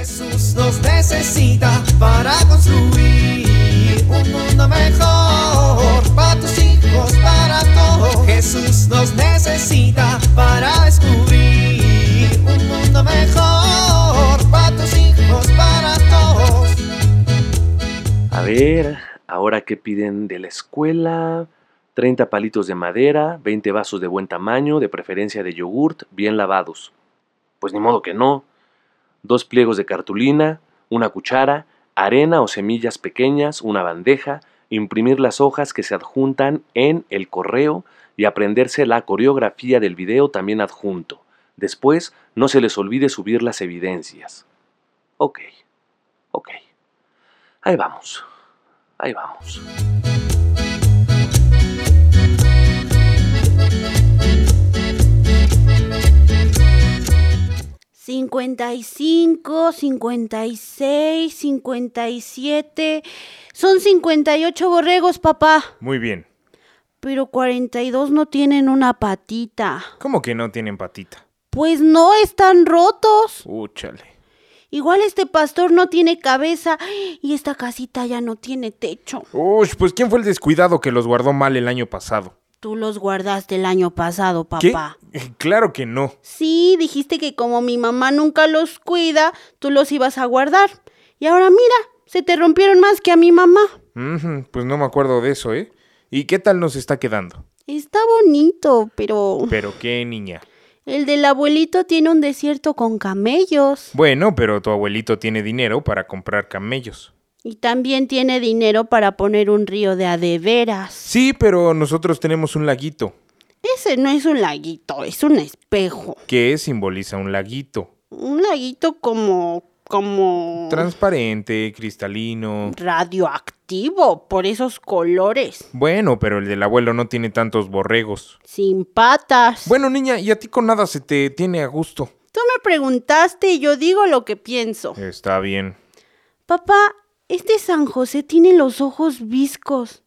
Jesús nos necesita para construir un mundo mejor para tus hijos, para todos. Jesús nos necesita para descubrir un mundo mejor para tus hijos, para todos. A ver, ahora qué piden de la escuela. 30 palitos de madera, 20 vasos de buen tamaño, de preferencia de yogurt, bien lavados. Pues ni modo que no. Dos pliegos de cartulina, una cuchara, arena o semillas pequeñas, una bandeja, imprimir las hojas que se adjuntan en el correo y aprenderse la coreografía del video también adjunto. Después, no se les olvide subir las evidencias. Ok, ok. Ahí vamos, ahí vamos. 55, 56, 57. Son 58 borregos, papá. Muy bien. Pero 42 no tienen una patita. ¿Cómo que no tienen patita? Pues no, están rotos. Úchale. Igual este pastor no tiene cabeza y esta casita ya no tiene techo. Uy, pues ¿quién fue el descuidado que los guardó mal el año pasado? Tú los guardaste el año pasado, papá. ¿Qué? Claro que no. Sí, dijiste que como mi mamá nunca los cuida, tú los ibas a guardar. Y ahora mira, se te rompieron más que a mi mamá. Pues no me acuerdo de eso, ¿eh? ¿Y qué tal nos está quedando? Está bonito, pero Pero qué niña. el del abuelito tiene un desierto con camellos. Bueno, pero tu abuelito tiene dinero para comprar camellos. Y también tiene dinero para poner un río de adeveras. Sí, pero nosotros tenemos un laguito. Ese no es un laguito, es un espejo. que simboliza un laguito. Un laguito como... como... Transparente, cristalino. radioactivo, por esos colores. Bueno, pero el del abuelo no tiene tantos borregos. Sin patas. Bueno, niña, y a ti con nada se te tiene a gusto. Tú me preguntaste y yo digo lo que pienso. Está bien. Papá, este San José tiene los ojos viscos.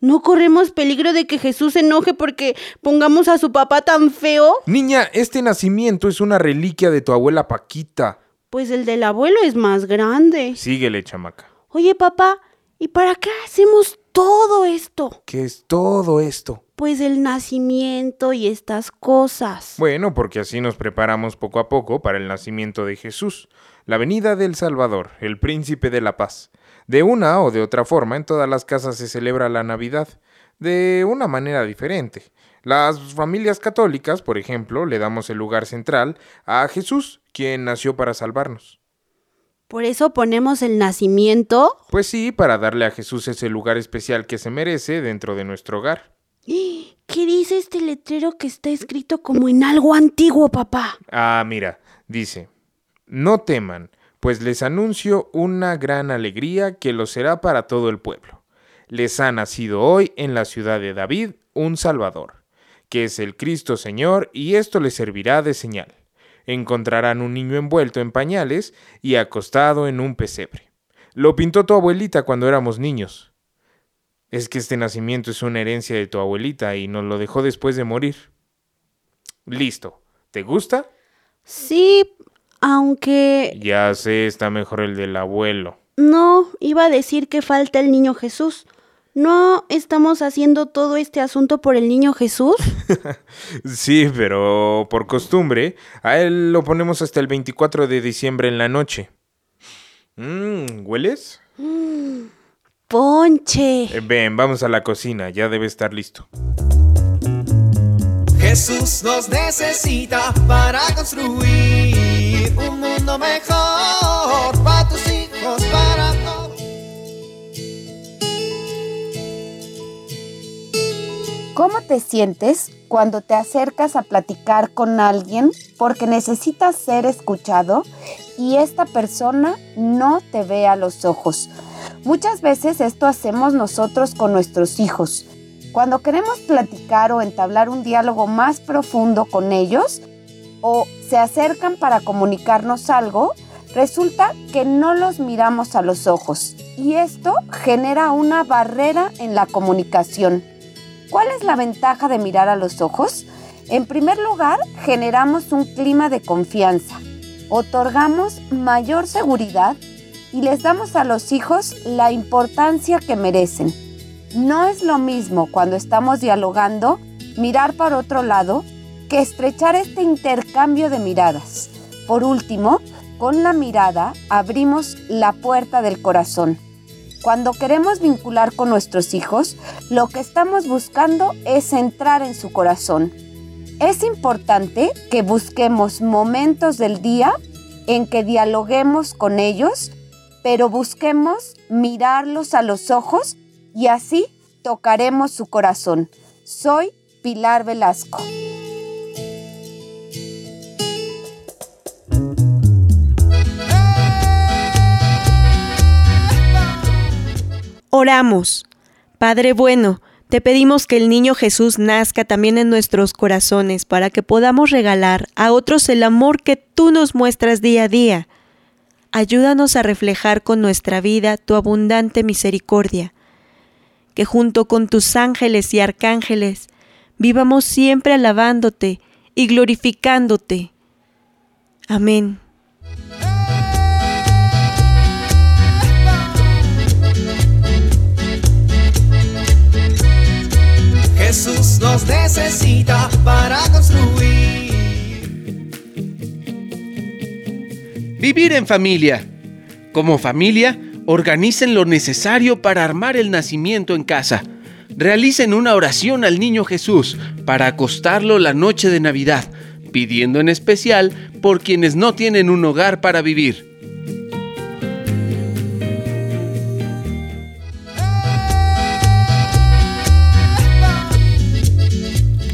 ¿No corremos peligro de que Jesús se enoje porque pongamos a su papá tan feo? Niña, este nacimiento es una reliquia de tu abuela Paquita. Pues el del abuelo es más grande. Síguele, chamaca. Oye, papá, ¿y para qué hacemos todo esto? ¿Qué es todo esto? Pues el nacimiento y estas cosas. Bueno, porque así nos preparamos poco a poco para el nacimiento de Jesús, la venida del Salvador, el príncipe de la paz. De una o de otra forma, en todas las casas se celebra la Navidad, de una manera diferente. Las familias católicas, por ejemplo, le damos el lugar central a Jesús, quien nació para salvarnos. Por eso ponemos el nacimiento. Pues sí, para darle a Jesús ese lugar especial que se merece dentro de nuestro hogar. ¿Qué dice este letrero que está escrito como en algo antiguo, papá? Ah, mira, dice, no teman, pues les anuncio una gran alegría que lo será para todo el pueblo. Les ha nacido hoy en la ciudad de David un Salvador, que es el Cristo Señor, y esto les servirá de señal. Encontrarán un niño envuelto en pañales y acostado en un pesebre. Lo pintó tu abuelita cuando éramos niños. Es que este nacimiento es una herencia de tu abuelita y nos lo dejó después de morir. Listo. ¿Te gusta? Sí, aunque... Ya sé, está mejor el del abuelo. No, iba a decir que falta el niño Jesús. ¿No estamos haciendo todo este asunto por el niño Jesús? Sí, pero por costumbre, a él lo ponemos hasta el 24 de diciembre en la noche. Mmm, ¿hueles? Ponche. Eh, ven, vamos a la cocina, ya debe estar listo. Jesús nos necesita para construir un mundo mejor ¿Cómo te sientes cuando te acercas a platicar con alguien porque necesitas ser escuchado y esta persona no te ve a los ojos? Muchas veces esto hacemos nosotros con nuestros hijos. Cuando queremos platicar o entablar un diálogo más profundo con ellos o se acercan para comunicarnos algo, resulta que no los miramos a los ojos y esto genera una barrera en la comunicación. ¿Cuál es la ventaja de mirar a los ojos? En primer lugar, generamos un clima de confianza. otorgamos mayor seguridad y les damos a los hijos la importancia que merecen. No es lo mismo cuando estamos dialogando mirar para otro lado que estrechar este intercambio de miradas. Por último, con la mirada abrimos la puerta del corazón. Cuando queremos vincular con nuestros hijos, lo que estamos buscando es entrar en su corazón. Es importante que busquemos momentos del día en que dialoguemos con ellos, pero busquemos mirarlos a los ojos y así tocaremos su corazón. Soy Pilar Velasco. Oramos. Padre bueno, te pedimos que el niño Jesús nazca también en nuestros corazones para que podamos regalar a otros el amor que tú nos muestras día a día. Ayúdanos a reflejar con nuestra vida tu abundante misericordia. Que junto con tus ángeles y arcángeles vivamos siempre alabándote y glorificándote. Amén. Jesús nos necesita para construir. Vivir en familia. Como familia, organicen lo necesario para armar el nacimiento en casa. Realicen una oración al niño Jesús para acostarlo la noche de Navidad, pidiendo en especial por quienes no tienen un hogar para vivir.